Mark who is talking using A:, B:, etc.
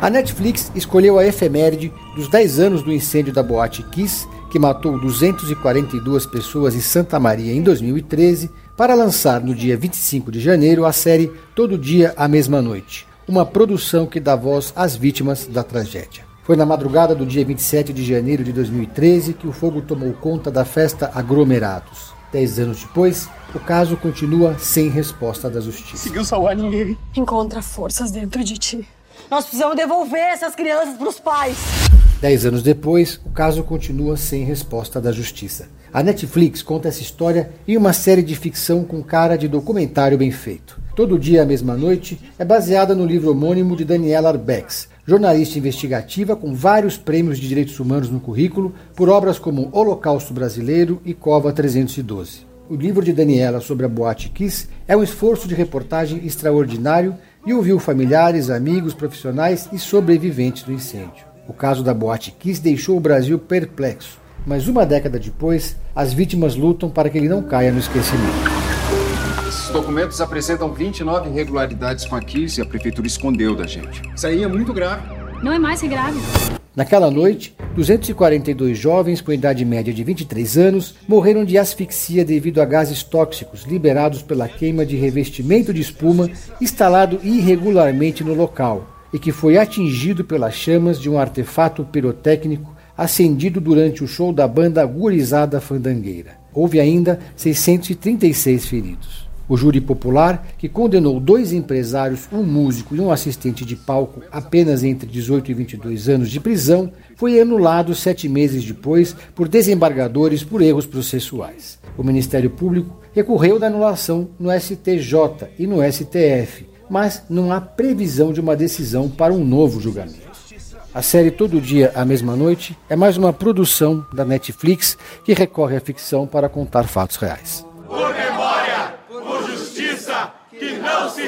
A: A Netflix escolheu a efeméride dos 10 anos do incêndio da Boate Kiss, que matou 242 pessoas em Santa Maria em 2013, para lançar no dia 25 de janeiro a série Todo Dia a Mesma Noite, uma produção que dá voz às vítimas da tragédia. Foi na madrugada do dia 27 de janeiro de 2013 que o fogo tomou conta da festa Aglomerados. Dez anos depois, o caso continua sem resposta da justiça.
B: Conseguiu salvar ninguém.
C: Encontra forças dentro de ti. Nós precisamos devolver essas crianças para os pais.
A: Dez anos depois, o caso continua sem resposta da justiça. A Netflix conta essa história em uma série de ficção com cara de documentário bem feito. Todo Dia a Mesma Noite é baseada no livro homônimo de Daniela Arbex, jornalista investigativa com vários prêmios de direitos humanos no currículo por obras como Holocausto Brasileiro e Cova 312. O livro de Daniela sobre a Boate Kiss é um esforço de reportagem extraordinário e ouviu familiares, amigos, profissionais e sobreviventes do incêndio. O caso da Boate Kiss deixou o Brasil perplexo, mas uma década depois, as vítimas lutam para que ele não caia no esquecimento.
D: Esses documentos apresentam 29 irregularidades com a Kiss e a prefeitura escondeu da gente. Isso aí é muito grave.
E: Não é mais que grave.
A: Naquela noite, 242 jovens com idade média de 23 anos morreram de asfixia devido a gases tóxicos liberados pela queima de revestimento de espuma instalado irregularmente no local e que foi atingido pelas chamas de um artefato pirotécnico acendido durante o show da banda Gurizada Fandangueira. Houve ainda 636 feridos. O júri popular, que condenou dois empresários, um músico e um assistente de palco apenas entre 18 e 22 anos de prisão, foi anulado sete meses depois por desembargadores por erros processuais. O Ministério Público recorreu da anulação no STJ e no STF, mas não há previsão de uma decisão para um novo julgamento. A série Todo Dia, a Mesma Noite é mais uma produção da Netflix que recorre à ficção para contar fatos reais.